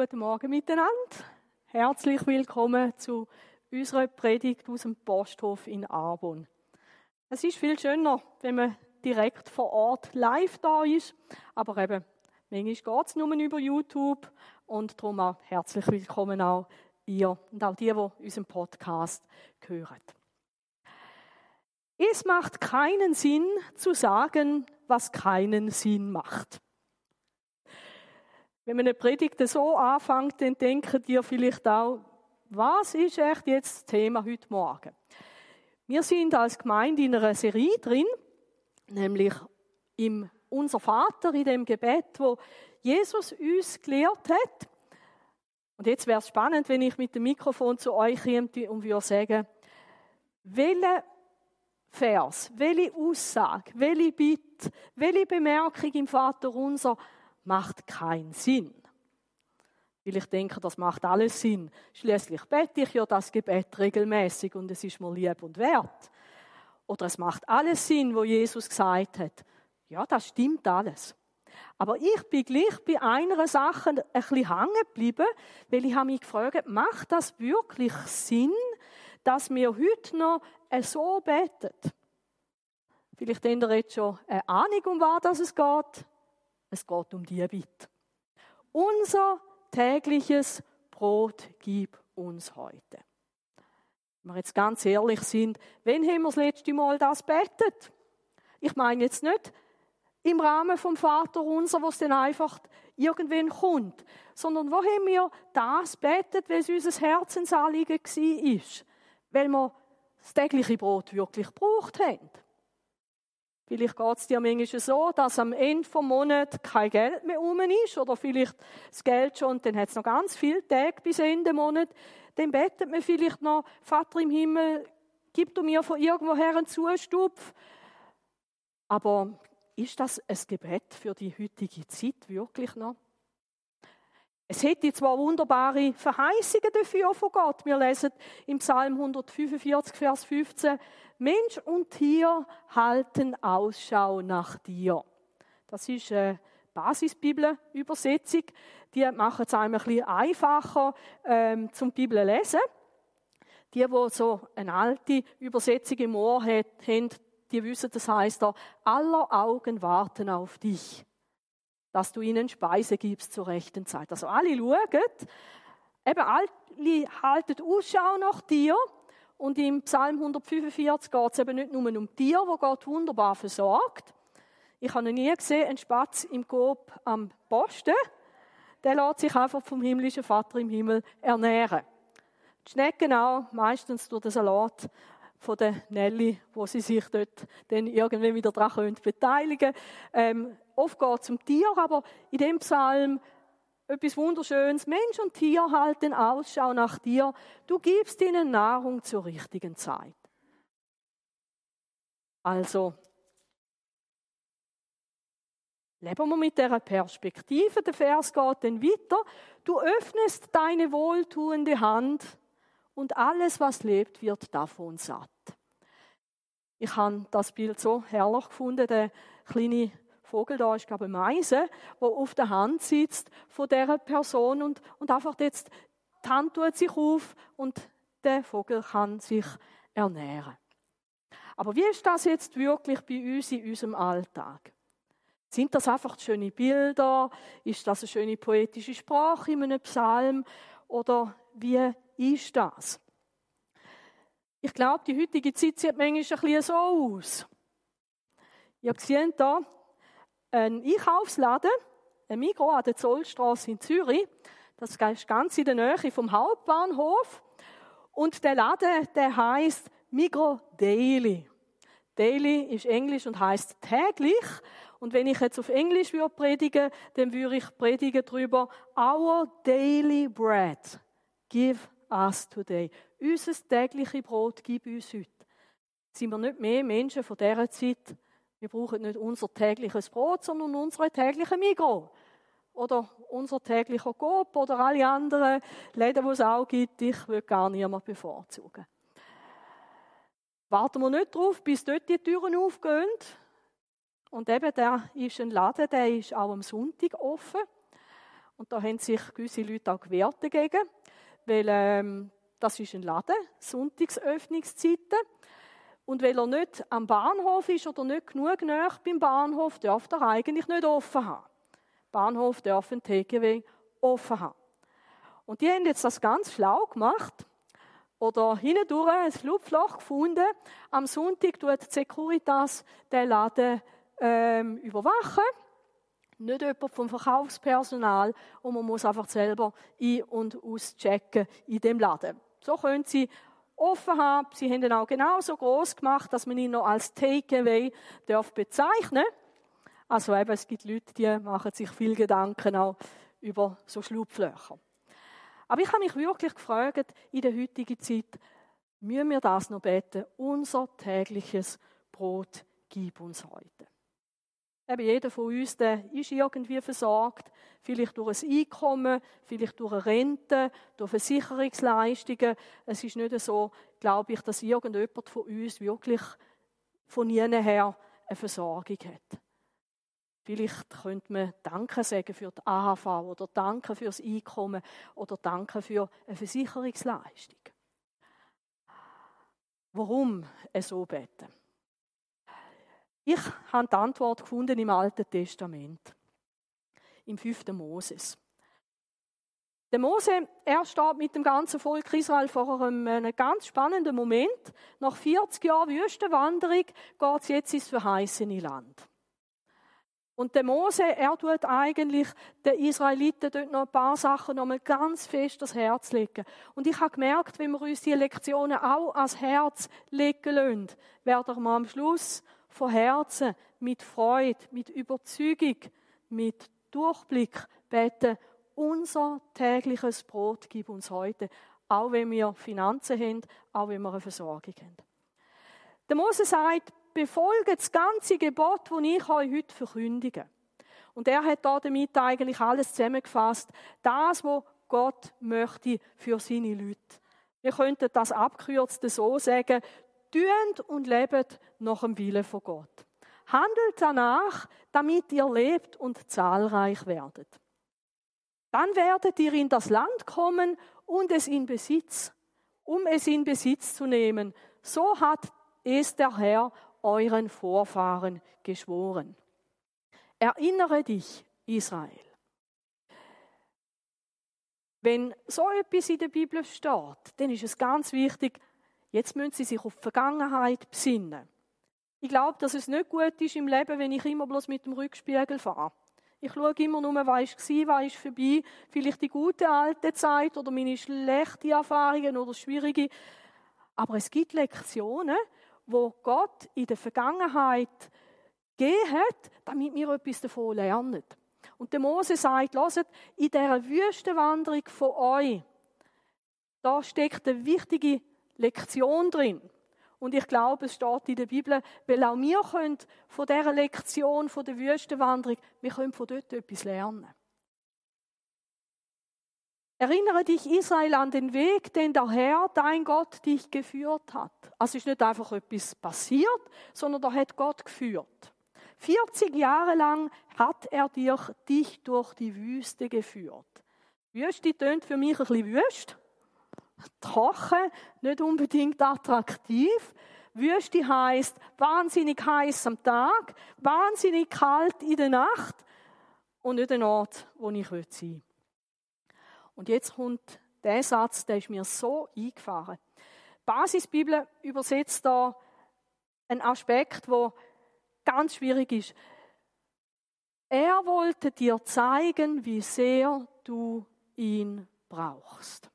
Guten Morgen miteinander. Herzlich willkommen zu unserer Predigt aus dem Posthof in Arbon. Es ist viel schöner, wenn man direkt vor Ort live da ist, aber eben, manchmal geht es nur über YouTube und darum auch herzlich willkommen auch ihr und auch die, die unseren Podcast hören. Es macht keinen Sinn zu sagen, was keinen Sinn macht. Wenn man eine Predigt so anfängt, dann denken dir vielleicht auch, was ist echt jetzt das Thema heute Morgen? Wir sind als Gemeinde in einer Serie drin, nämlich im Unser Vater, in dem Gebet, wo Jesus uns gelehrt hat. Und jetzt wäre es spannend, wenn ich mit dem Mikrofon zu euch käme und würde sagen, welche Vers, welche Aussage, welche Bitte, welche Bemerkung im Vater unser macht keinen Sinn. Weil ich denke, das macht alles Sinn. Schließlich bete ich ja das Gebet regelmäßig und es ist mir lieb und wert. Oder es macht alles Sinn, wo Jesus gesagt hat. Ja, das stimmt alles. Aber ich bin gleich bei einer Sache ein bisschen hängen geblieben, weil ich habe mich gefragt, macht das wirklich Sinn, dass wir heute noch so beten? Vielleicht habt ihr jetzt schon eine Ahnung, um was es geht. Es geht um die Bitte. Unser tägliches Brot gib uns heute. Wenn wir jetzt ganz ehrlich sind, wann haben wir das letzte Mal das betet? Ich meine jetzt nicht im Rahmen vom Vater unser, wo es dann einfach irgendwann kommt, sondern wo haben wir das betet, es unser Herzensanliegen war, weil wir das tägliche Brot wirklich gebraucht haben. Vielleicht geht es dir manchmal so, dass am Ende des Monats kein Geld mehr rum ist oder vielleicht das Geld schon dann hat es noch ganz viele Tage bis Ende Monat. Dann betet man vielleicht noch, Vater im Himmel, gib du mir von irgendwoher einen Zustupf. Aber ist das ein Gebet für die heutige Zeit wirklich noch? Es hätte zwar wunderbare Verheißungen dafür von Gott. Wir lesen im Psalm 145, Vers 15, Mensch und Tier halten Ausschau nach dir. Das ist eine Basisbibel-Übersetzung. Die machen es einem ein bisschen einfacher ähm, zum Bibel lesen. Die, die so eine alte Übersetzung im Ohr haben, die wissen, das heißt da, aller Augen warten auf dich dass du ihnen Speise gibst zur rechten Zeit. Also alle schauen, eben alle halten Ausschau nach dir. Und im Psalm 145 geht es eben nicht nur um Tier, wo Gott wunderbar versorgt. Ich habe noch nie gesehen, einen Spatz im Coop am Posten. Der lässt sich einfach vom himmlischen Vater im Himmel ernähren. Die Schnecken auch, meistens durch den Salat von der Nelly, wo sie sich dort dann irgendwie wieder daran beteiligen. Ähm, oft geht es um Tier, aber in dem Psalm etwas Wunderschönes. Mensch und Tier halten Ausschau nach dir. Du gibst ihnen Nahrung zur richtigen Zeit. Also, leben wir mit dieser Perspektive. Der Vers geht dann weiter. Du öffnest deine wohltuende Hand und alles, was lebt, wird davon satt. Ich habe das Bild so herrlich gefunden, der kleine Vogel da ist, glaube ich, Meise, der auf der Hand sitzt von dieser Person und, und einfach jetzt, die Hand tut sich auf und der Vogel kann sich ernähren. Aber wie ist das jetzt wirklich bei uns in unserem Alltag? Sind das einfach schöne Bilder? Ist das eine schöne poetische Sprache in einem Psalm? Oder wie ist das? Ich glaube, die heutige Zeit sieht manchmal ein bisschen so aus. Ihr seht hier einen Einkaufsladen, ein Migros an der Zollstraße in Zürich. Das ist ganz in der Nähe vom Hauptbahnhof. Und der Laden, der heißt Migros Daily. Daily ist Englisch und heißt täglich. Und wenn ich jetzt auf Englisch würde predigen, dann würde ich predigen darüber Our daily bread. Give us today. Unser tägliches Brot gib uns heute. Sind wir nicht mehr Menschen von dieser Zeit? Wir brauchen nicht unser tägliches Brot, sondern unsere tägliche Migros. Oder unser täglicher Coop oder alle anderen Läden, die es auch gibt. Ich will gar niemand bevorzugen. Warten wir nicht darauf, bis dort die Türen aufgehen. Und eben, da ist ein Laden, der ist auch am Sonntag offen. Und da haben sich gewisse Leute auch gewehrt dagegen, weil ähm, das ist ein Laden, Sonntagsöffnungszeiten. Und weil er nicht am Bahnhof ist oder nicht genug nah beim Bahnhof, darf er eigentlich nicht offen haben. Bahnhof darf ein TGW offen haben. Und die haben jetzt das ganz schlau gemacht oder hindurch ein Schlupfloch gefunden. Am Sonntag tut die Securitas den Laden ähm, überwachen. Nicht jemand vom Verkaufspersonal und man muss einfach selber ein- und auschecken in dem Laden. So können Sie offen haben. Sie haben ihn auch genauso groß gemacht, dass man ihn noch als Takeaway darf bezeichnen. Also eben, es gibt Leute, die machen sich viel Gedanken auch über so Schlupflöcher. Aber ich habe mich wirklich gefragt, in der heutigen Zeit, müssen wir das noch beten? Unser tägliches Brot gib uns heute. Eben jeder von uns, der ist irgendwie versorgt, vielleicht durch ein Einkommen, vielleicht durch eine Rente, durch Versicherungsleistungen. Es ist nicht so, glaube ich, dass irgendjemand von uns wirklich von ihnen her eine Versorgung hat. Vielleicht könnte man Danke sagen für die AHV oder Danke für das Einkommen oder Danke für eine Versicherungsleistung. Warum so beten? Ich habe die Antwort gefunden im Alten Testament, im 5. Moses. Der Mose, er steht mit dem ganzen Volk Israel vor einem, einem ganz spannenden Moment. Nach 40 Jahren Wüstenwanderung geht es jetzt ins verheißene Land. Und der Mose, er tut eigentlich den Israeliten dort noch ein paar Sachen noch mal ganz fest das Herz legen. Und ich habe gemerkt, wenn wir uns diese Lektionen auch ans Herz legen lassen, werden wir am Schluss von Herzen, mit Freude, mit Überzeugung, mit Durchblick beten, unser tägliches Brot gib uns heute, auch wenn wir Finanzen haben, auch wenn wir eine Versorgung haben. Der Mose sagt, befolge das ganze Gebot, das ich euch heute verkündige. Und er hat da damit eigentlich alles zusammengefasst. Das, was Gott möchte für seine Leute. Wir könnten das abkürzt so sagen, Tüend und lebt nach dem Willen von Gott. Handelt danach, damit ihr lebt und zahlreich werdet. Dann werdet ihr in das Land kommen und es in Besitz, um es in Besitz zu nehmen. So hat es der Herr euren Vorfahren geschworen. Erinnere dich, Israel. Wenn so etwas in der Bibel steht, dann ist es ganz wichtig, Jetzt müssen sie sich auf die Vergangenheit besinnen. Ich glaube, dass es nicht gut ist im Leben, wenn ich immer bloß mit dem Rückspiegel fahre. Ich schaue immer nur, was war, was ist vorbei. Vielleicht die gute alte Zeit oder meine schlechten Erfahrungen oder schwierige. Aber es gibt Lektionen, wo Gott in der Vergangenheit gegeben hat, damit wir etwas davon lernen. Und der Mose sagt, lasst, in dieser Wüstenwanderung von euch, da steckt eine wichtige Lektion drin. Und ich glaube, es steht in der Bibel, weil auch wir können von dieser Lektion, von der Wüstenwanderung, wir können von dort etwas lernen. Erinnere dich, Israel, an den Weg, den der Herr, dein Gott, dich geführt hat. Also es ist nicht einfach etwas passiert, sondern da hat Gott geführt. 40 Jahre lang hat er dich durch die Wüste geführt. Wüste tönt für mich ein bisschen wüst trocken, nicht unbedingt attraktiv. Wüste heißt wahnsinnig heiß am Tag, wahnsinnig kalt in der Nacht und nicht ein Ort, wo ich sein will. Und jetzt kommt der Satz, der ist mir so eingefahren. Die Basisbibel übersetzt da einen Aspekt, wo ganz schwierig ist. Er wollte dir zeigen, wie sehr du ihn brauchst.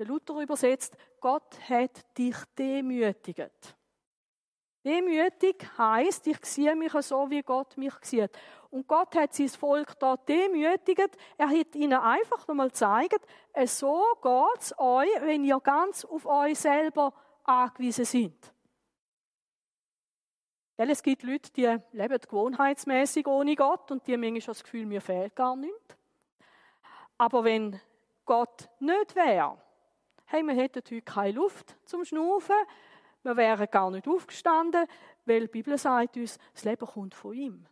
Der Luther übersetzt, Gott hat dich demütigt. Demütig heißt, ich sehe mich so, wie Gott mich sieht. Und Gott hat sein Volk da demütigt. Er hat ihnen einfach nochmal gezeigt, so geht es euch, wenn ihr ganz auf euch selber angewiesen seid. Weil es gibt Leute, die leben gewohnheitsmäßig ohne Gott und die haben manchmal das Gefühl, mir fehlt gar nichts. Aber wenn Gott nicht wäre, hey, wir hätten heute keine Luft zum Schnaufen, wir wären gar nicht aufgestanden, weil die Bibel sagt uns, das Leben kommt von ihm.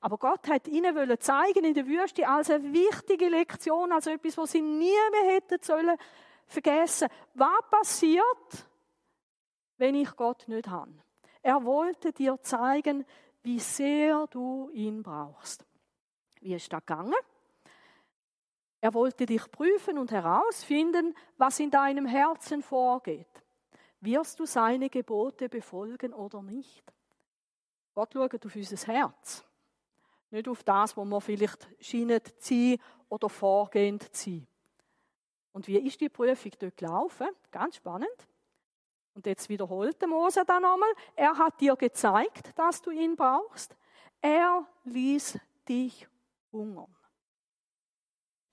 Aber Gott hat ihnen zeigen in der Wüste als eine wichtige Lektion, als etwas, was sie nie mehr hätten sollen vergessen. Was passiert, wenn ich Gott nicht habe? Er wollte dir zeigen, wie sehr du ihn brauchst. Wie ist das gegangen? Er wollte dich prüfen und herausfinden, was in deinem Herzen vorgeht. Wirst du seine Gebote befolgen oder nicht? Gott schaut auf unser Herz. Nicht auf das, wo wir vielleicht scheinen zu sein oder vorgehend zu sein. Und wie ist die Prüfung dort gelaufen? Ganz spannend. Und jetzt wiederholt der Mose dann nochmal. Er hat dir gezeigt, dass du ihn brauchst. Er ließ dich hungern.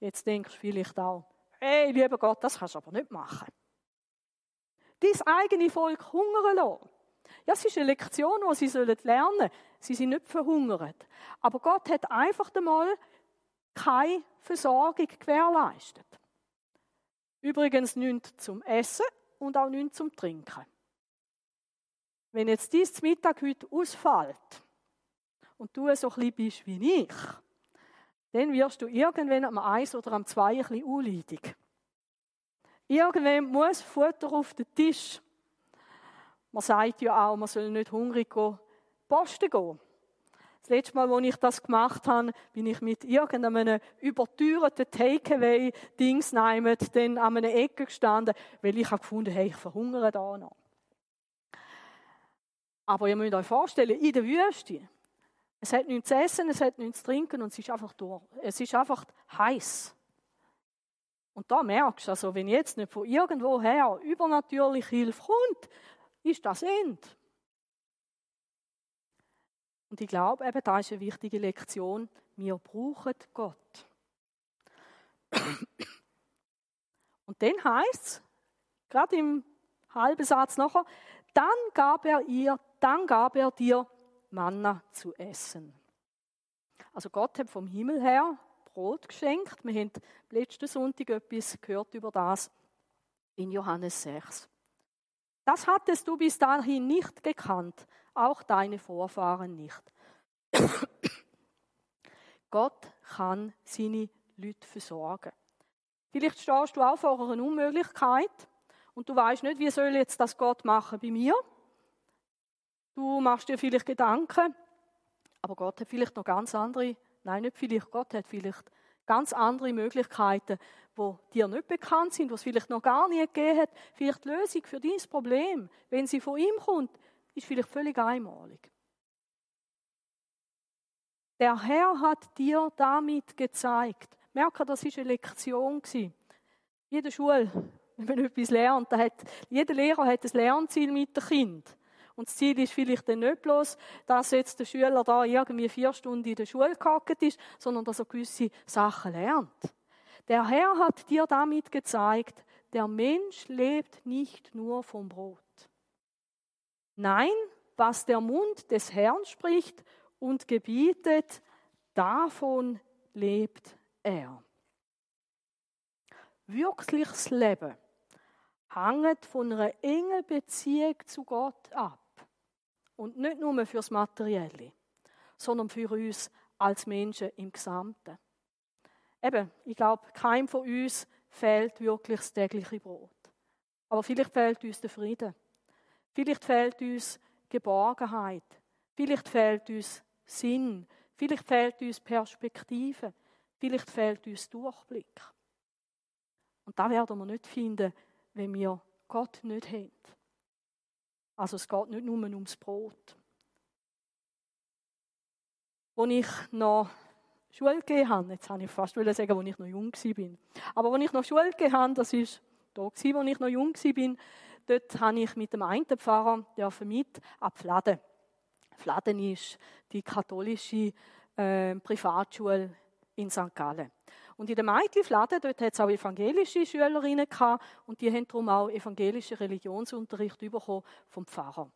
Jetzt denkst du vielleicht auch, hey, lieber Gott, das kannst du aber nicht machen. Dein eigene Volk hungern lassen. Ja, es ist eine Lektion, die sie lernen sollen. Sie sind nicht verhungert. Aber Gott hat einfach einmal keine Versorgung gewährleistet. Übrigens nichts zum Essen und auch nichts zum Trinken. Wenn jetzt dies Mittag heute ausfällt und du so ein bisschen bist wie ich, dann wirst du irgendwann am eins oder am zwei ein bisschen unleidig. Irgendwann muss Futter auf den Tisch. Man sagt ja auch, man soll nicht hungrig gehen, posten gehen. Das letzte Mal, als ich das gemacht habe, bin ich mit irgendeinem überteuerten Takeaway-Dings dann an einer Ecke gestanden, weil ich habe gefunden, hey, ich verhungere da noch. Aber ihr müsst euch vorstellen, in der Wüste, es hat nichts zu essen, es hat nichts zu trinken und es ist einfach durch. Es ist einfach heiß. Und da merkst du, also wenn jetzt nicht von irgendwoher übernatürliche Hilfe kommt, ist das Ende. Und ich glaube, eben, da ist eine wichtige Lektion. Wir brauchen Gott. Und dann heißt es, gerade im halben Satz nachher, dann gab er ihr, dann gab er dir Manna zu essen. Also Gott hat vom Himmel her Brot geschenkt. Wir haben letzten Sonntag etwas gehört über das in Johannes 6. Das hattest du bis dahin nicht gekannt, auch deine Vorfahren nicht. Gott kann seine Leute versorgen. Vielleicht stehst du auch vor einer Unmöglichkeit und du weißt nicht, wie soll jetzt das Gott machen bei mir. Du machst dir vielleicht Gedanken, aber Gott hat vielleicht noch ganz andere, nein, nicht vielleicht, Gott hat vielleicht ganz andere Möglichkeiten, wo dir nicht bekannt sind, was vielleicht noch gar nie gegeben hat. Vielleicht die Lösung für dieses Problem, wenn sie von ihm kommt, ist vielleicht völlig einmalig. Der Herr hat dir damit gezeigt. Merke, das ist eine Lektion Jede Schule, wenn man etwas lernt, hat, jeder Lehrer hat ein Lernziel mit dem Kind. Und das Ziel ist vielleicht dann nicht bloß, dass jetzt der Schüler da irgendwie vier Stunden in der Schule gehockt ist, sondern dass er gewisse Sachen lernt. Der Herr hat dir damit gezeigt, der Mensch lebt nicht nur vom Brot. Nein, was der Mund des Herrn spricht und gebietet, davon lebt er. Wirkliches Leben hängt von einer engen Beziehung zu Gott ab. Und nicht nur fürs Materielle, sondern für uns als Menschen im Gesamten. Eben, ich glaube, keinem von uns fehlt wirklich das tägliche Brot. Aber vielleicht fehlt uns der Frieden. Vielleicht fehlt uns Geborgenheit. Vielleicht fehlt uns Sinn. Vielleicht fehlt uns Perspektive. Vielleicht fehlt uns Durchblick. Und da werden wir nicht finden, wenn wir Gott nicht haben. Also es geht nicht nur ums Brot. Als ich noch Schule gegeben habe, jetzt habe ich fast sagen, als ich noch jung war. Aber als ich noch Schule gegeben habe, das war da, als ich noch jung war, dort habe ich mit dem einen Pfarrer mit ab Fladen. Fladen ist die katholische äh, Privatschule in St. Gallen. Und in der Mädchenfladen, dort hat es auch evangelische Schülerinnen gehabt und die haben darum auch evangelischen Religionsunterricht bekommen vom Pfarrer.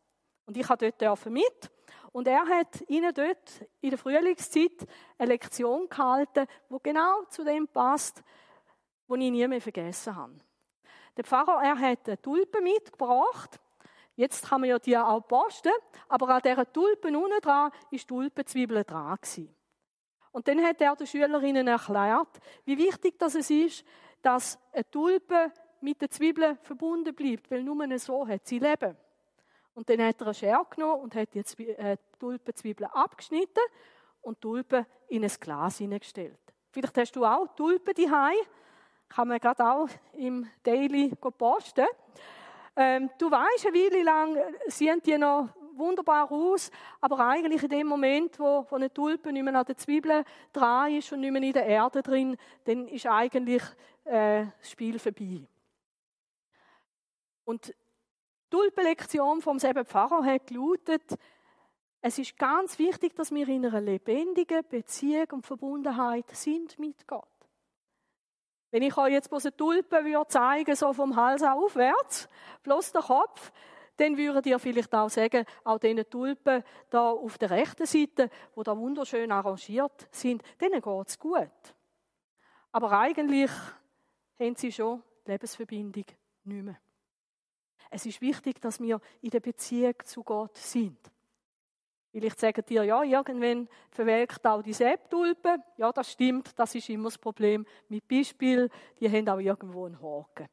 Und ich habe dort mit und er hat ihnen dort in der Frühlingszeit eine Lektion gehalten, wo genau zu dem passt, wo ich nie mehr vergessen habe. Der Pfarrer, er hat eine Tulpe mitgebracht. Jetzt kann man ja die auch posten, aber an dieser Tulpe unten dran ist Tulpenzwiebeln dran gewesen. Und dann hat er den Schülerinnen erklärt, wie wichtig das ist, dass eine Tulpe mit den Zwiebeln verbunden bleibt, weil nur so hat sie Leben. Und dann hat er eine Schere genommen und hat die äh, Tulpenzwiebeln abgeschnitten und Tulpen in ein Glas hineingestellt. Vielleicht hast du auch Tulpen daheim. Kann man gerade auch im Daily posten. Ähm, du weißt, eine Weile lang sehen die noch wunderbar aus, aber eigentlich in dem Moment, wo, wo eine Tulpe nicht mehr an den Zwiebeln dran ist und nicht mehr in der Erde drin, dann ist eigentlich äh, das Spiel vorbei. Und die Tulpenlektion vom selben Pfarrer hat gelautet, es ist ganz wichtig, dass wir in einer lebendigen Beziehung und Verbundenheit sind mit Gott. Wenn ich euch jetzt bloß eine Tulpe würde zeigen, so vom Hals aufwärts, bloß der Kopf, dann würdet ihr vielleicht auch sagen, auch diese Tulpen da auf der rechten Seite, wo da wunderschön arrangiert sind, denen geht es gut. Aber eigentlich haben sie schon die Lebensverbindung nicht mehr. Es ist wichtig, dass wir in der Beziehung zu Gott sind. Vielleicht sagen dir, ja, irgendwann verwelkt auch die Sepptulpe. Ja, das stimmt, das ist immer das Problem mit Beispiel, die haben auch irgendwo einen Haken.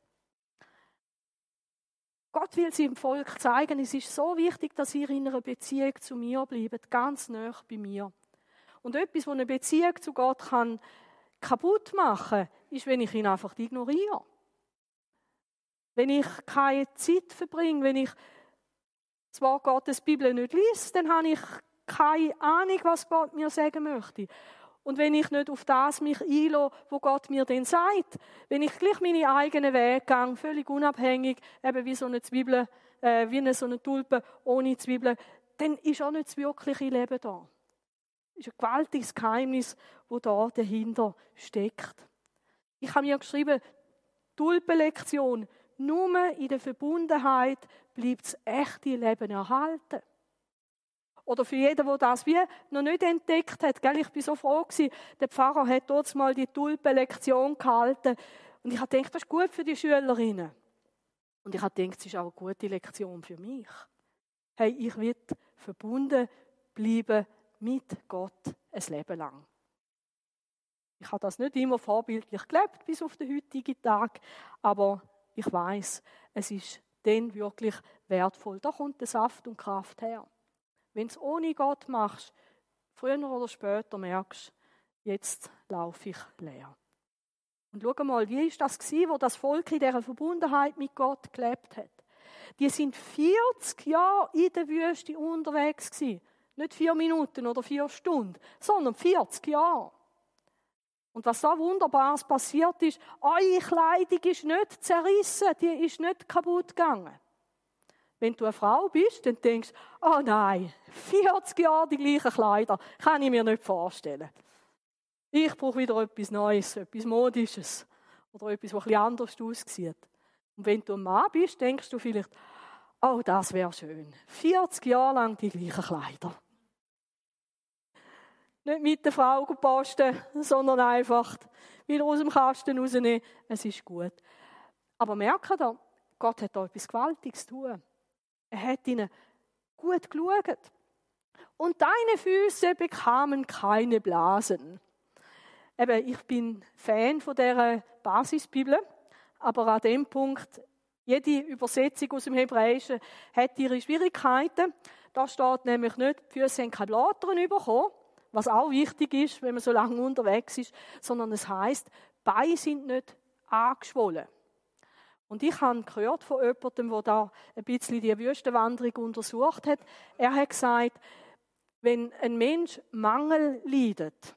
Gott will seinem Volk zeigen, es ist so wichtig, dass ihr in einer Beziehung zu mir bleibt, ganz nah bei mir. Und etwas, was eine Beziehung zu Gott kann kaputt machen, ist, wenn ich ihn einfach ignoriere. Wenn ich keine Zeit verbringe, wenn ich Wort Gottes Bibel nicht liest, dann habe ich keine Ahnung, was Gott mir sagen möchte. Und wenn ich nicht auf das mich einlasse, wo Gott mir denn sagt, wenn ich gleich meine eigenen Wege gehe, völlig unabhängig, eben wie so eine Zwiebel, äh, wie eine, so eine Tulpe ohne Zwiebeln, dann ist auch nicht das wirkliche Leben da. Das ist ein gewaltiges Geheimnis, wo da dahinter steckt. Ich habe mir geschrieben, Tulpenlektion, nur in der Verbundenheit bleibt das echte Leben erhalten. Oder für jeden, der das wie noch nicht entdeckt hat. Gell? Ich bin so froh gewesen. Der Pfarrer hat dort mal die Tulpenlektion gehalten. Und ich habe gedacht, das ist gut für die Schülerinnen. Und ich habe gedacht, es ist auch eine gute Lektion für mich. Hey, ich will verbunden bleiben mit Gott ein Leben lang. Ich habe das nicht immer vorbildlich gelebt bis auf den heutigen Tag, aber ich weiß, es ist dann wirklich wertvoll. Da kommt der Saft und Kraft her. Wenn du es ohne Gott machst, früher oder später merkst jetzt laufe ich leer. Und schau mal, wie ist das gewesen, wo das Volk in dieser Verbundenheit mit Gott gelebt hat? Die sind 40 Jahre in der Wüste unterwegs gewesen. Nicht vier Minuten oder vier Stunden, sondern 40 Jahre. Und was da Wunderbares passiert ist, eure Kleidung ist nicht zerrissen, die ist nicht kaputt gegangen. Wenn du eine Frau bist, dann denkst du, oh nein, 40 Jahre die gleichen Kleider, kann ich mir nicht vorstellen. Ich brauche wieder etwas Neues, etwas Modisches oder etwas, was etwas anders aussieht. Und wenn du ein Mann bist, denkst du vielleicht, oh, das wäre schön. 40 Jahre lang die gleichen Kleider. Nicht mit der Frau posten, sondern einfach wieder aus dem Kasten rausnehmen. Es ist gut. Aber merke da, Gott hat da etwas Gewaltiges zu tun. Er hat ihnen gut geschaut. Und deine Füße bekamen keine Blasen. Eben, ich bin Fan von dieser Basisbibel, aber an dem Punkt, jede Übersetzung aus dem Hebräischen hat ihre Schwierigkeiten. Da steht nämlich nicht, die Füße haben keine Blattern bekommen, was auch wichtig ist, wenn man so lange unterwegs ist, sondern es heißt, Beine sind nicht angeschwollen. Und ich habe gehört von jemandem, der da ein bisschen die Wüstenwanderung untersucht hat. Er hat gesagt, wenn ein Mensch Mangel leidet,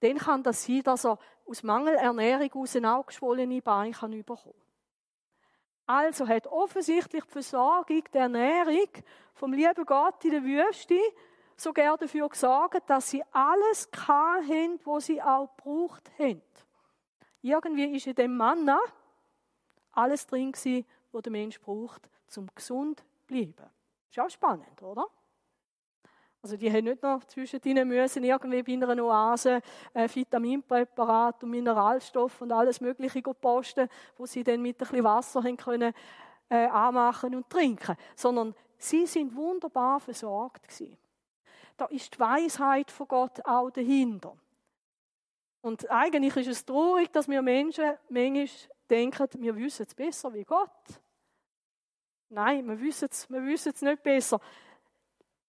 dann kann das sein, dass er aus Mangelernährung aus ein geschwollene Bein kann bekommen Also hat offensichtlich die Versorgung der Ernährung vom lieben Gott in der Wüste so gerne dafür gesorgt, dass sie alles haben, was sie auch gebraucht haben. Irgendwie ist in dem Manna alles drin gewesen, was der Mensch braucht, um gesund zu bleiben. Ist auch spannend, oder? Also die haben nicht noch zwischendrin müssen irgendwie bei einer Oase äh, Vitaminpräparat und Mineralstoff und alles Mögliche posten, wo sie dann mit ein bisschen Wasser haben können äh, anmachen und trinken, sondern sie sind wunderbar versorgt gewesen. Da ist die Weisheit von Gott auch dahinter. Und eigentlich ist es traurig, dass wir Menschen manchmal denken, wir wissen es besser wie Gott. Nein, wir wissen es, wir wissen es nicht besser.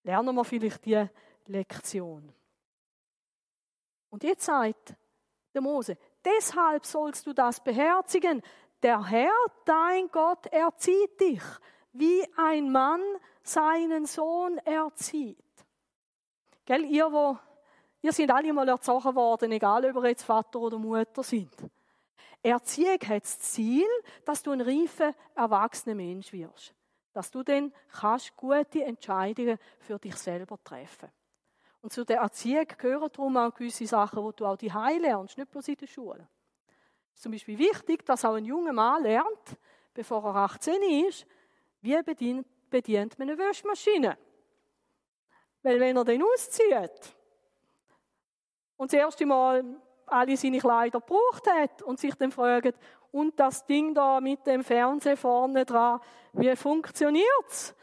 Lernen wir vielleicht die Lektion. Und jetzt sagt der Mose, deshalb sollst du das beherzigen. Der Herr, dein Gott, erzieht dich, wie ein Mann seinen Sohn erzieht. Gell, ihr, wo, ihr seid alle mal erzogen worden, egal ob ihr jetzt Vater oder Mutter sind. Erziehung hat das Ziel, dass du ein reifer, erwachsener Mensch wirst. Dass du dann kannst gute Entscheidungen für dich selber treffen Und zu der Erziehung gehören darum auch gewisse Sachen, die du auch die lernst, nicht bloß in der Schule. Es ist zum Beispiel wichtig, dass auch ein junger Mann lernt, bevor er 18 ist, wie bedient, bedient man eine Wäschmaschine. Weil wenn er den auszieht und das erste Mal alle seine Kleider gebraucht hat und sich dann fragt, und das Ding da mit dem Fernseher vorne dran, wie funktioniert's?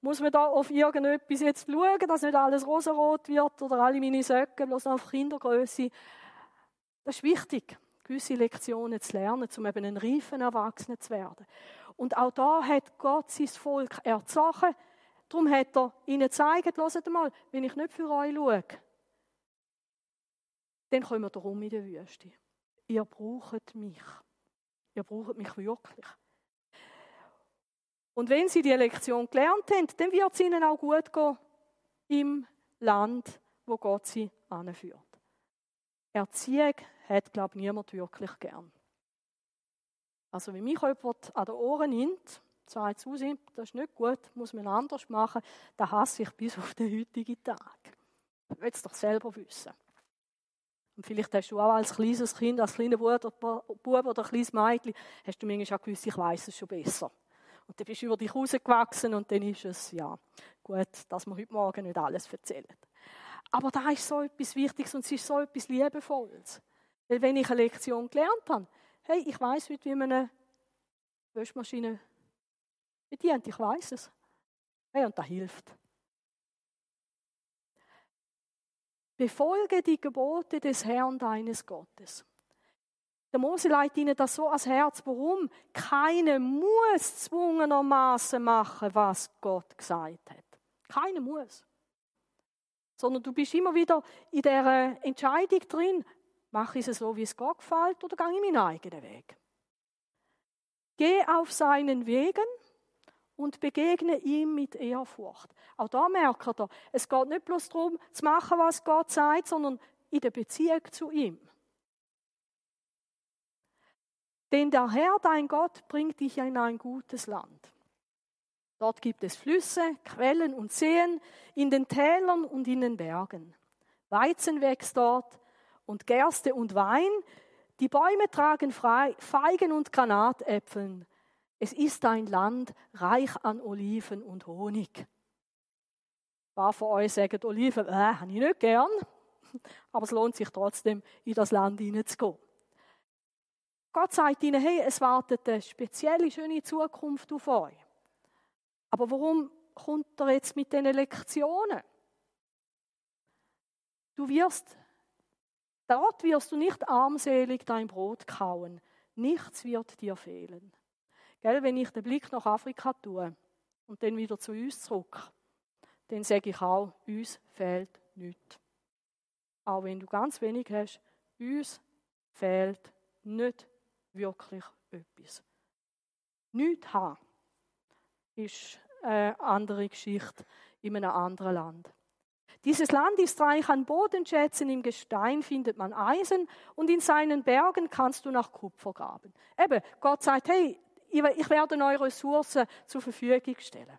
Muss man da auf irgendetwas jetzt schauen, dass nicht alles rosarot wird oder alle meine Söcke bloß auf Kindergröße? Das ist wichtig, gewisse Lektionen zu lernen, um eben ein reifen Erwachsener zu werden. Und auch da hat Gott sein Volk erzogen. Darum hat er ihnen gezeigt, hört mal, wenn ich nicht für euch schaue, dann kommen wir darum in der Wüste. Ihr braucht mich. Ihr braucht mich wirklich. Und wenn sie die Lektion gelernt haben, dann wird es ihnen auch gut gehen im Land, wo Gott sie anführt. Erziehung hat, glaube ich, niemand wirklich gern. Also, wenn mich jemand an den Ohren nimmt, sagt zu ihm, das ist nicht gut, muss man anders machen, dann hasse ich bis auf den heutigen Tag. Ich will es doch selber wissen. Und vielleicht hast du auch als kleines Kind, als kleiner Bub oder, ein kleines Mädchen, hast du manchmal gewusst, ich weiß es schon besser. Und dann bist du über dich rausgewachsen und dann ist es, ja, gut, dass wir heute Morgen nicht alles erzählen. Aber da ist so etwas Wichtiges und es ist so etwas Liebevolles. Weil wenn ich eine Lektion gelernt habe, hey, ich weiß heute, wie man eine Wäschmaschine bedient, ich weiß es. Hey, und das hilft. Befolge die Gebote des Herrn deines Gottes. Der Mose leitet ihnen das so ans Herz. Warum? Keine muss zwungenermaßen machen, was Gott gesagt hat. Keine muss. Sondern du bist immer wieder in der Entscheidung drin, mache ich es so, wie es Gott gefällt, oder gehe ich meinen eigenen Weg? Geh auf seinen Wegen und begegne ihm mit Ehrfurcht. Auch da merkt er, es geht nicht bloß darum, zu machen, was Gott sagt, sondern in der Beziehung zu ihm. Denn der Herr, dein Gott, bringt dich in ein gutes Land. Dort gibt es Flüsse, Quellen und Seen in den Tälern und in den Bergen. Weizen wächst dort und Gerste und Wein. Die Bäume tragen Feigen und Granatäpfeln. Es ist ein Land reich an Oliven und Honig. Ein paar von euch sagen, Oliven, äh, habe ich nicht gern. Aber es lohnt sich trotzdem, in das Land hineinzugehen. Gott sagt ihnen, hey, es wartet eine spezielle, schöne Zukunft auf euch. Aber warum kommt er jetzt mit diesen Lektionen? Du wirst, dort wirst du nicht armselig dein Brot kauen. Nichts wird dir fehlen. Gell, wenn ich den Blick nach Afrika tue und dann wieder zu uns zurück, dann sage ich auch, uns fehlt nichts. Auch wenn du ganz wenig hast, uns fehlt nicht wirklich etwas. Nichts haben ist eine andere Geschichte in einem anderen Land. Dieses Land ist reich an Bodenschätzen, im Gestein findet man Eisen und in seinen Bergen kannst du nach Kupfer graben. Eben, Gott sagt, hey, ich werde neue Ressourcen zur Verfügung stellen.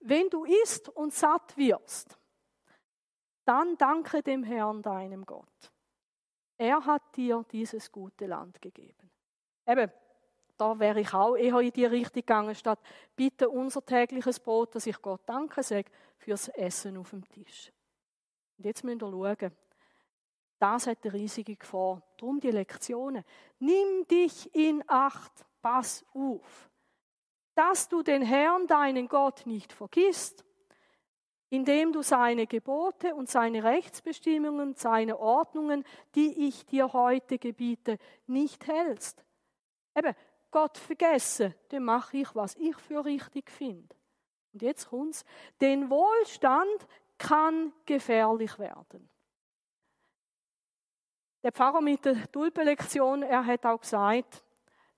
Wenn du isst und satt wirst, dann danke dem Herrn, deinem Gott. Er hat dir dieses gute Land gegeben. Eben, da wäre ich auch eher in die Richtung gegangen, statt bitte unser tägliches Brot, dass ich Gott danke sage, fürs Essen auf dem Tisch. Und jetzt müsst ihr schauen. Das hat eine riesige Gefahr. Darum die Lektionen. Nimm dich in Acht pass auf, dass du den Herrn, deinen Gott, nicht vergisst. indem du seine Gebote und seine Rechtsbestimmungen, seine Ordnungen, die ich dir heute gebiete, nicht hältst. Eben, Gott vergessen, dann mache ich, was ich für richtig finde. Und jetzt kommt's. Den Wohlstand kann gefährlich werden. Der Pfarrer mit der Tulpenlektion, er hat auch gesagt,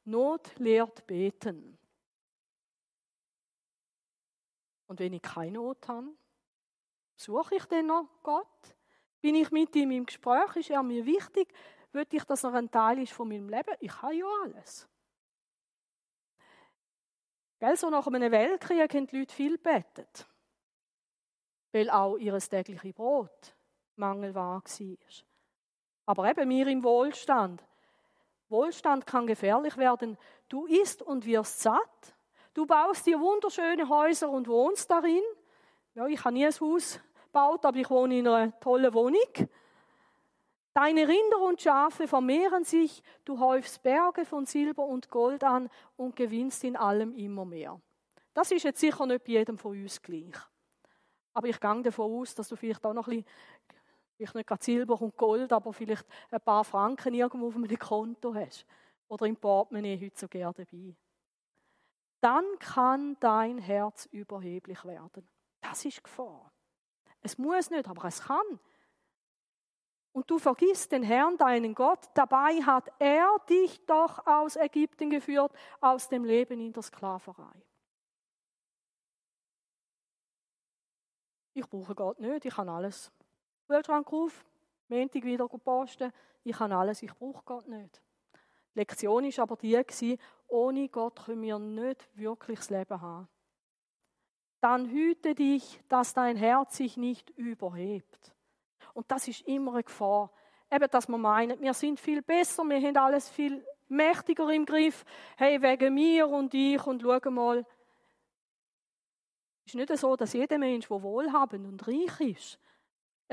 Not lehrt beten. Und wenn ich keine Not habe, suche ich dann noch Gott? Bin ich mit ihm im Gespräch? Ist er mir wichtig? Will ich, dass er ein Teil ist von meinem Leben? Ich habe ja alles. Gell, so nach einem Weltkrieg haben die Leute viel gebetet. Weil auch ihr tägliches Brot Mangel war. Aber eben wir im Wohlstand. Wohlstand kann gefährlich werden. Du isst und wirst satt. Du baust dir wunderschöne Häuser und wohnst darin. Ja, ich habe nie ein Haus gebaut, aber ich wohne in einer tollen Wohnung. Deine Rinder und Schafe vermehren sich, du häufst Berge von Silber und Gold an und gewinnst in allem immer mehr. Das ist jetzt sicher nicht bei jedem von uns gleich. Aber ich gehe davon aus, dass du vielleicht auch noch ein bisschen, vielleicht nicht gerade Silber und Gold, aber vielleicht ein paar Franken irgendwo auf einem Konto hast. Oder im Portemonnaie heute so gerne dabei. Dann kann dein Herz überheblich werden. Das ist Gefahr. Es muss nicht, aber es kann. Und du vergisst den Herrn, deinen Gott. Dabei hat er dich doch aus Ägypten geführt, aus dem Leben in der Sklaverei. Ich brauche Gott nicht, ich kann alles. Kühlschrank auf, Montag wieder posten, ich kann alles, ich brauche Gott nicht. Die Lektion war aber die, ohne Gott können wir nicht wirklich das Leben haben. Dann hüte dich, dass dein Herz sich nicht überhebt. Und das ist immer eine Gefahr. Eben, dass man meint, wir sind viel besser, wir haben alles viel mächtiger im Griff. Hey, wegen mir und ich und schau mal. Es ist nicht so, dass jeder Mensch, der wohlhabend und reich ist,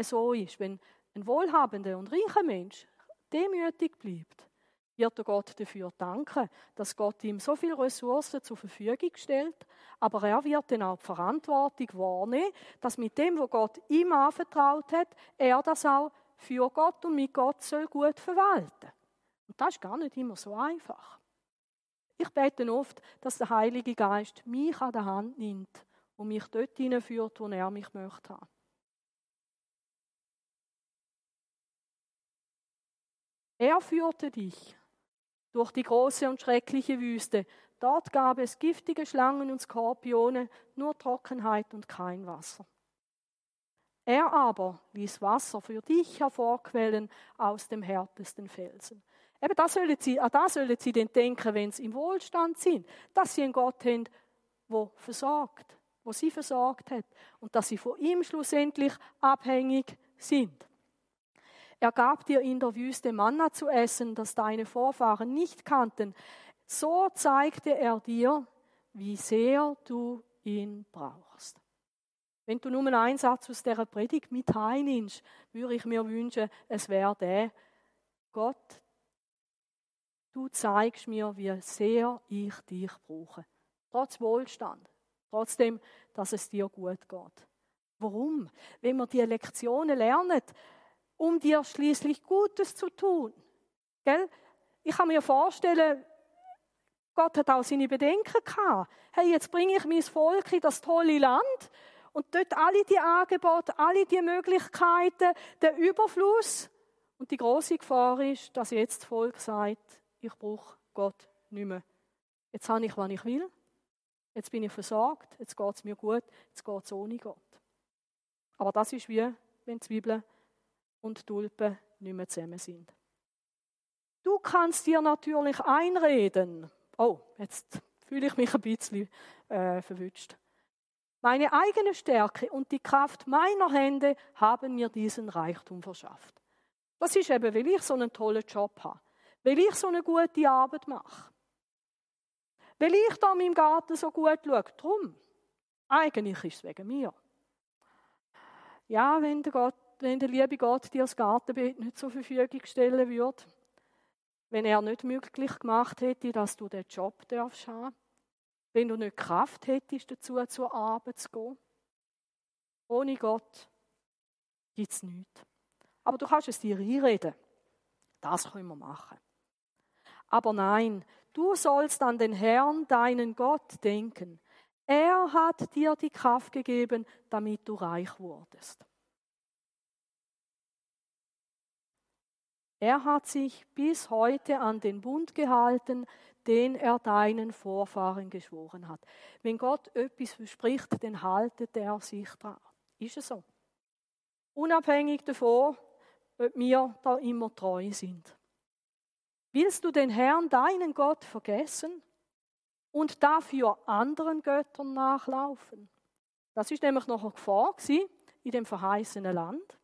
so ist. Wenn ein wohlhabender und reicher Mensch demütig bleibt, wird er Gott dafür danken, dass Gott ihm so viele Ressourcen zur Verfügung stellt, aber er wird dann auch die Verantwortung wahrnehmen, dass mit dem, was Gott ihm anvertraut hat, er das auch für Gott und mit Gott soll gut verwalten. Und das ist gar nicht immer so einfach. Ich bete oft, dass der Heilige Geist mich an der Hand nimmt und mich dort hineinführt, wo er mich möchte haben. Er führte dich durch die große und schreckliche Wüste. Dort gab es giftige Schlangen und Skorpione, nur Trockenheit und kein Wasser. Er aber ließ Wasser für dich hervorquellen aus dem härtesten Felsen. Eben das sollen sie, an das sollen sie denn denken, wenn sie im Wohlstand sind, dass sie einen Gott haben, der versorgt, wo sie versorgt hat und dass sie von ihm schlussendlich abhängig sind. Er gab dir in der Wüste Manna zu essen, das deine Vorfahren nicht kannten. So zeigte er dir, wie sehr du ihn brauchst. Wenn du nur einen Satz aus dieser Predigt mit heimnimmst, würde ich mir wünschen, es wäre der, Gott, du zeigst mir, wie sehr ich dich brauche. Trotz Wohlstand, trotzdem, dass es dir gut geht. Warum? Wenn wir die Lektionen lernen, um dir schließlich Gutes zu tun. Gell? Ich kann mir vorstellen, Gott hat auch seine Bedenken gehabt. Hey, jetzt bringe ich mein Volk in das tolle Land und dort alle die Angebote, alle die Möglichkeiten, der Überfluss. Und die große Gefahr ist, dass jetzt das Volk sagt, ich brauche Gott nicht mehr. Jetzt habe ich, was ich will. Jetzt bin ich versorgt. Jetzt geht es mir gut. Jetzt geht es ohne Gott. Aber das ist wie, wenn Zwiebeln und Tulpen nicht mehr zusammen sind. Du kannst dir natürlich einreden. Oh, jetzt fühle ich mich ein bisschen äh, verwünscht. Meine eigene Stärke und die Kraft meiner Hände haben mir diesen Reichtum verschafft. Das ist eben, weil ich so einen tollen Job habe, weil ich so eine gute Arbeit mache, weil ich da in meinem Garten so gut schaue. Drum, eigentlich ist es wegen mir. Ja, wenn der Gott wenn der liebe Gott dir das Gartenbeet nicht zur Verfügung stellen würde, wenn er nicht möglich gemacht hätte, dass du den Job darfst haben, wenn du nicht Kraft hättest dazu, zur Arbeit zu gehen. Ohne Gott gibt es nichts. Aber du kannst es dir einreden. Das können wir machen. Aber nein, du sollst an den Herrn, deinen Gott, denken. Er hat dir die Kraft gegeben, damit du reich wurdest. Er hat sich bis heute an den Bund gehalten, den er deinen Vorfahren geschworen hat. Wenn Gott etwas verspricht, dann haltet er sich dran. Ist es so? Unabhängig davon, ob wir da immer treu sind. Willst du den Herrn, deinen Gott, vergessen und dafür anderen Göttern nachlaufen? Das ist nämlich noch eine Gefahr in dem verheißenen Land,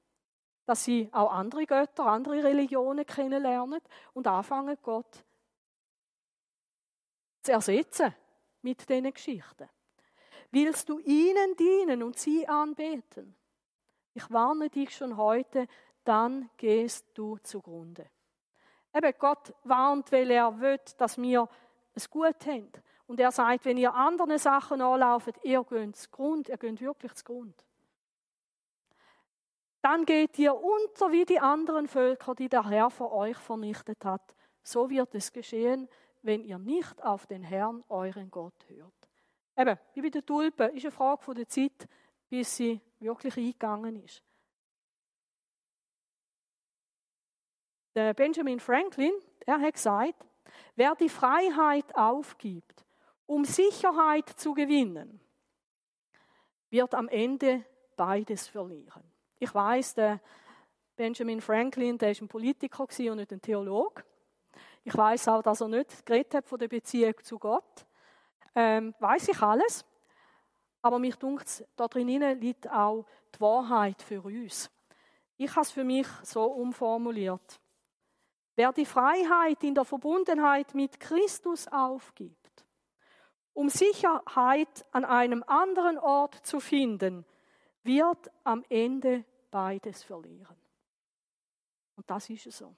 dass sie auch andere Götter, andere Religionen kennenlernen und anfangen, Gott zu ersetzen mit diesen Geschichten. Willst du ihnen dienen und sie anbeten? Ich warne dich schon heute, dann gehst du zugrunde. Eben, Gott warnt, weil er will, dass wir es gut haben. Und er sagt, wenn ihr anderen Sachen anlauft, ihr geht zu Grund, ihr geht wirklich zu Grund. Dann geht ihr unter wie die anderen Völker, die der Herr vor euch vernichtet hat. So wird es geschehen, wenn ihr nicht auf den Herrn, euren Gott, hört. Eben, wie bei der Tulpe, ist eine Frage von der Zeit, bis sie wirklich eingegangen ist. Der Benjamin Franklin, er hat gesagt, wer die Freiheit aufgibt, um Sicherheit zu gewinnen, wird am Ende beides verlieren. Ich weiß, der Benjamin Franklin, der ist ein Politiker und nicht ein Theologe. Ich weiß auch, dass er nicht geredet hat von der Beziehung zu Gott. Ähm, weiß ich alles. Aber mich dunkt, da drinnen liegt auch die Wahrheit für uns. Ich habe es für mich so umformuliert. Wer die Freiheit in der Verbundenheit mit Christus aufgibt, um Sicherheit an einem anderen Ort zu finden, wird am Ende beides verlieren. Und das ist es so.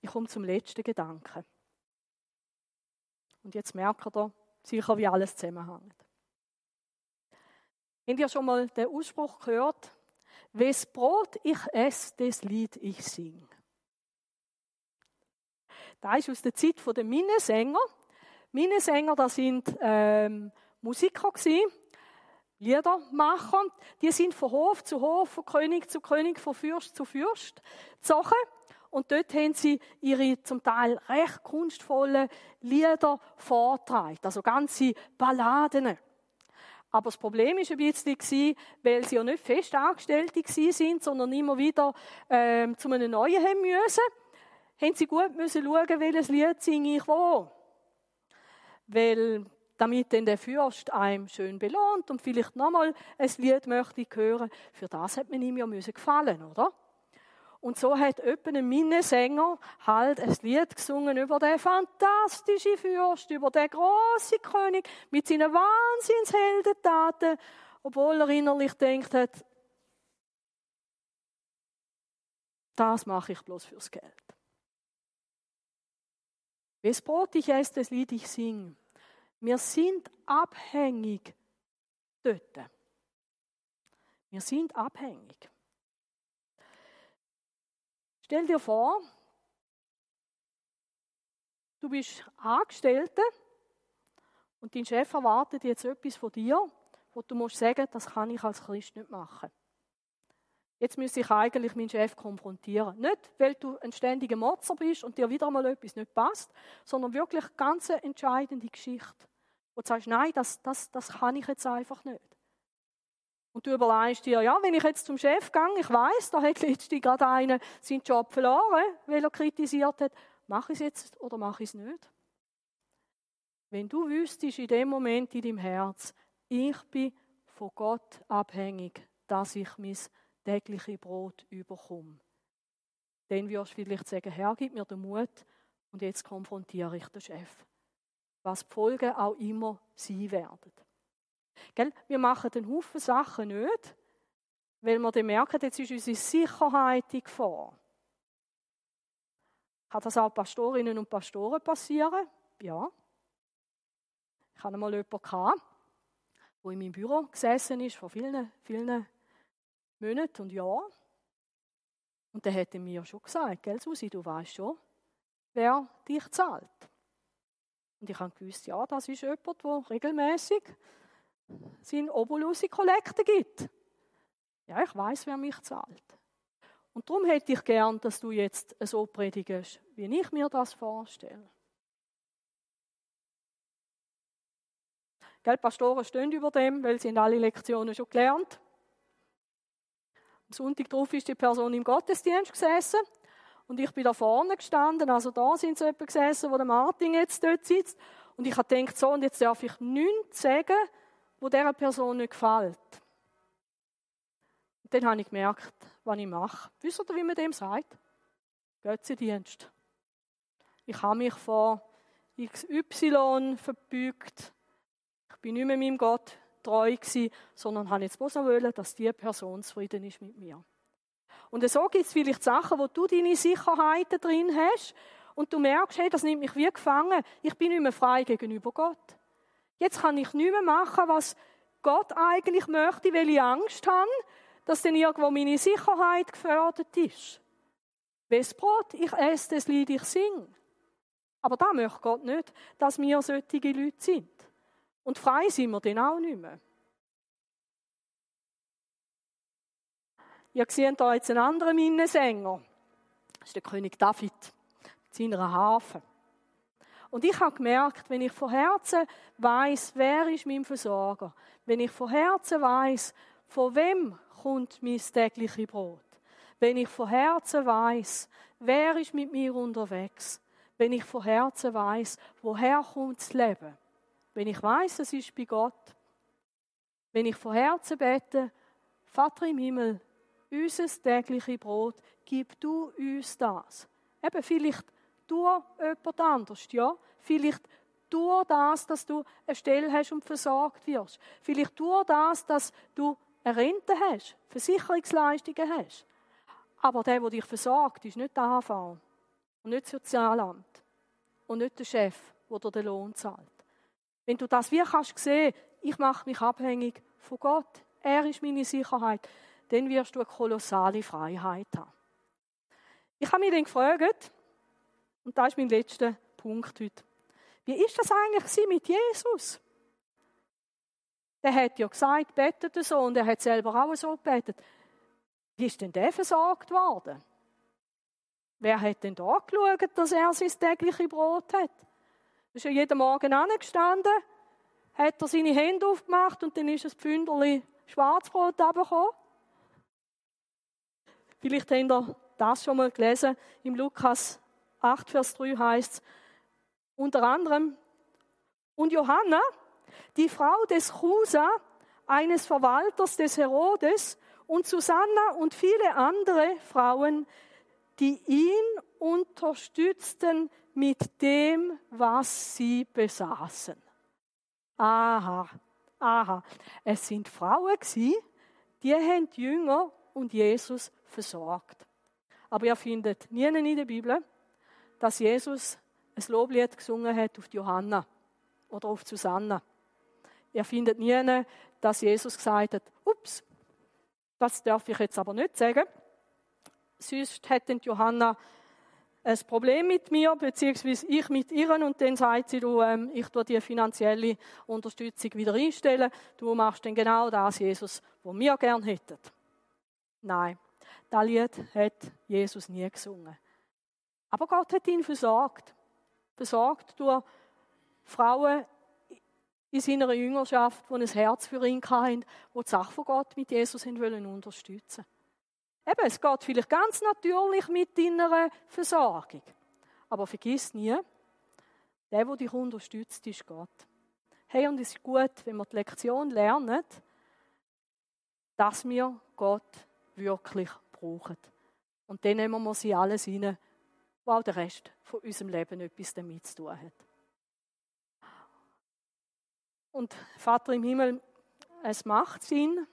Ich komme zum letzten Gedanken. Und jetzt merkt ihr sicher, wie alles zusammenhängt. Habt ihr schon mal den Ausspruch gehört? Wes Brot ich esse, das Lied ich sing. Da ist aus der Zeit der Minnesänger. Minnesänger, das sind ähm, Musiker gewesen, Liedermacher. Die sind von Hof zu Hof, von König zu König, von Fürst zu Fürst gezogen. Und dort haben sie ihre zum Teil recht kunstvollen Lieder vortragen, also ganze Balladen. Aber das Problem war ein bisschen, weil sie ja nicht fest Angestellte sind, sondern immer wieder ähm, zu einem neuen haben müssen, haben sie gut müssen schauen, welches Lied singe ich wo. Weil damit dann der Fürst einem schön belohnt und vielleicht nochmal ein Lied möchte hören, für das hat man ihm ja müssen gefallen, oder? Und so hat etwa ein Minnesänger halt ein Lied gesungen über den fantastischen Fürst, über den großen König mit seinen Wahnsinnsheldentaten, obwohl er innerlich denkt hat, das mache ich bloß fürs Geld. Wes Brot ich esse, das Lied ich sing. Wir sind abhängig dort. Wir sind abhängig. Stell dir vor, du bist Angestellte und dein Chef erwartet jetzt etwas von dir, wo du musst sagen, das kann ich als Christ nicht machen. Jetzt müsste ich eigentlich meinen Chef konfrontieren. Nicht, weil du ein ständiger Motzer bist und dir wieder mal etwas nicht passt, sondern wirklich ganz entscheidende Geschichte. Wo du sagst, nein, das, das, das kann ich jetzt einfach nicht. Und du überlegst dir, ja, wenn ich jetzt zum Chef gehe, ich weiß, da hat letztlich gerade einer seinen Job verloren, weil er kritisiert hat, mache ich es jetzt oder mache ich es nicht? Wenn du wüsstest in dem Moment in deinem Herz, ich bin von Gott abhängig, dass ich mein tägliches Brot überkomme, dann wirst du vielleicht sagen, Herr, gib mir den Mut und jetzt konfrontiere ich den Chef. Was die Folgen auch immer sein werden. Gell? Wir machen einen Haufen Sachen nicht, weil wir dann merken, jetzt ist unsere Sicherheit in Gefahr. Kann das auch Pastorinnen und Pastoren passieren? Ja. Ich hatte mal jemanden, wo in meinem Büro gesessen ist, vor vielen, vielen Monaten und Jahren. Und der hätte mir schon gesagt, gell Susi, du weißt schon, wer dich zahlt. Und ich habe gewusst, ja, das ist jemand, der regelmäßig seinen Obolus Kollekte gibt. Ja, ich weiß, wer mich zahlt. Und darum hätte ich gern, dass du jetzt so predigst, wie ich mir das vorstelle. Gell, Pastoren stehen über dem, weil sie in alle Lektionen schon gelernt. Am Sonntag darauf ist die Person im Gottesdienst gesessen und ich bin da vorne gestanden, also da sind sie etwa gesessen, wo der Martin jetzt dort sitzt. Und ich habe gedacht, so, und jetzt darf ich nichts sagen, wo dieser Person nicht gefällt. Und dann habe ich gemerkt, was ich mache. Wisst ihr, wie man dem sagt? Götzendienst. Ich habe mich vor XY verbeugt. Ich bin nicht mehr meinem Gott treu gewesen, sondern habe jetzt bloß noch wollen, dass diese Person zufrieden ist mit mir. Und so gibt es vielleicht Sachen, wo du deine Sicherheiten drin hast und du merkst, hey, das nimmt mich wie gefangen. Ich bin nicht mehr frei gegenüber Gott. Jetzt kann ich nicht mehr machen, was Gott eigentlich möchte, weil ich Angst habe, dass dann irgendwo meine Sicherheit gefördert ist. Westbrot, ich esse das Lied, ich singe. Aber da möchte Gott nicht, dass wir solche Leute sind. Und frei sind wir dann auch nicht mehr. Ihr seht hier jetzt einen anderen Minnesänger. Das ist der König David mit seiner Harfe. Und ich habe gemerkt, wenn ich von Herzen weiß, wer ist mein Versorger, wenn ich von Herzen weiß, von wem kommt mein tägliche Brot, wenn ich von Herzen weiß, wer ist mit mir unterwegs, wenn ich von Herzen weiß, woher kommt das Leben, wenn ich weiß, es ist bei Gott, wenn ich von Herzen bete, Vater im Himmel, unser tägliche Brot, gib du uns das. Eben vielleicht durch jemand anders, ja. Vielleicht durch das, dass du eine Stelle hast und versorgt wirst. Vielleicht durch das, dass du eine Rente hast, Versicherungsleistungen hast. Aber der, der dich versorgt, ist nicht der AV und nicht das Sozialamt und nicht der Chef, der dir den Lohn zahlt. Wenn du das wie kannst sehen, ich mache mich abhängig von Gott, er ist meine Sicherheit, dann wirst du eine kolossale Freiheit haben. Ich habe mich dann gefragt, und das ist mein letzter Punkt heute, wie ist das eigentlich mit Jesus? Der hat ja gesagt, betet so, und er hat selber auch so gebetet. Wie ist denn der versorgt worden? Wer hat denn da geschaut, dass er sein tägliche Brot hat? Er ist ja jeden Morgen angestanden, hat er seine Hände aufgemacht und dann ist ein Pfünderli Schwarzbrot abgekommen. Vielleicht habt ihr das schon mal gelesen. Im Lukas 8, Vers 3 heißt es unter anderem, und Johanna, die Frau des Chusa, eines Verwalters des Herodes, und Susanna und viele andere Frauen, die ihn unterstützten mit dem, was sie besaßen. Aha, aha. Es sind Frauen die haben die Jünger und Jesus versorgt. Aber ihr findet nie in der Bibel, dass Jesus ein Loblied gesungen hat auf Johanna oder auf Susanna. Ihr findet nie, dass Jesus gesagt hat, ups, das darf ich jetzt aber nicht sagen. Sonst hätte Johanna ein Problem mit mir, beziehungsweise ich mit ihr, und dann sagt sie, du, ähm, ich tue die finanzielle Unterstützung wieder einstellen, du machst dann genau das, Jesus, was wir gern hätten. Nein, das Lied hat Jesus nie gesungen. Aber Gott hat ihn versorgt. Versorgt durch Frauen in seiner Jüngerschaft, die ein Herz für ihn hatten, die die Sache von Gott mit Jesus wollen unterstützen Eben, es geht vielleicht ganz natürlich mit deiner Versorgung. Aber vergiss nie, der, der dich unterstützt, ist Gott. Hey, und es ist gut, wenn wir die Lektion lernen, dass wir Gott wirklich brauchen. Und dann nehmen wir sie alles rein, wo auch der Rest von unserem Leben etwas damit zu tun hat. Und Vater im Himmel, es macht Sinn,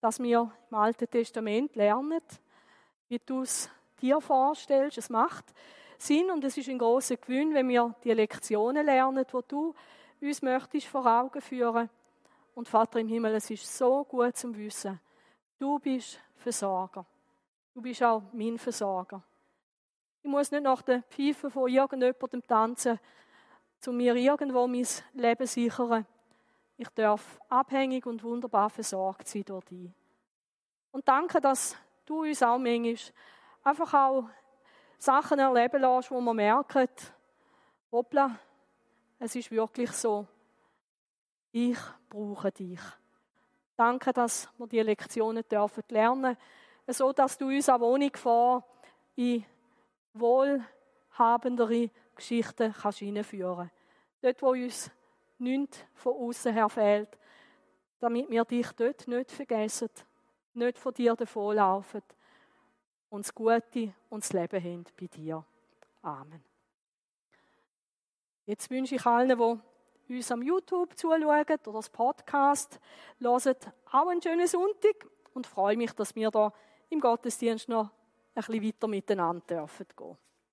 dass wir im Alten Testament lernen, wie du es dir vorstellst. Es macht Sinn und es ist ein großer Gewinn, wenn wir die Lektionen lernen, wo du uns möchtest vor Augen führen. Und Vater im Himmel, es ist so gut zum Wissen, du bist Versorger. Du bist auch mein Versorger. Ich muss nicht nach den Pfeifen von irgendjemandem tanzen, zu mir irgendwo mein Leben sichern. Ich darf abhängig und wunderbar versorgt sein durch dich. Und danke, dass du uns auch manchmal einfach auch Sachen erleben lässt, wo man merkt, hoppla, es ist wirklich so. Ich brauche dich. Danke, dass wir diese Lektionen dürfen lernen, so dass du uns eine Wohnung vor in wohlhabendere Geschichten kannst hineinführen. Dort, wo uns nichts von außen her fehlt, damit wir dich dort nicht vergessen, nicht von dir davonlaufen und das Gute und das Leben haben bei dir. Amen. Jetzt wünsche ich allen, die uns am YouTube zuschauen oder das Podcast hören, auch einen schönen Sonntag und freue mich, dass wir da im Gottesdienst noch ein bisschen weiter miteinander dürfen gehen.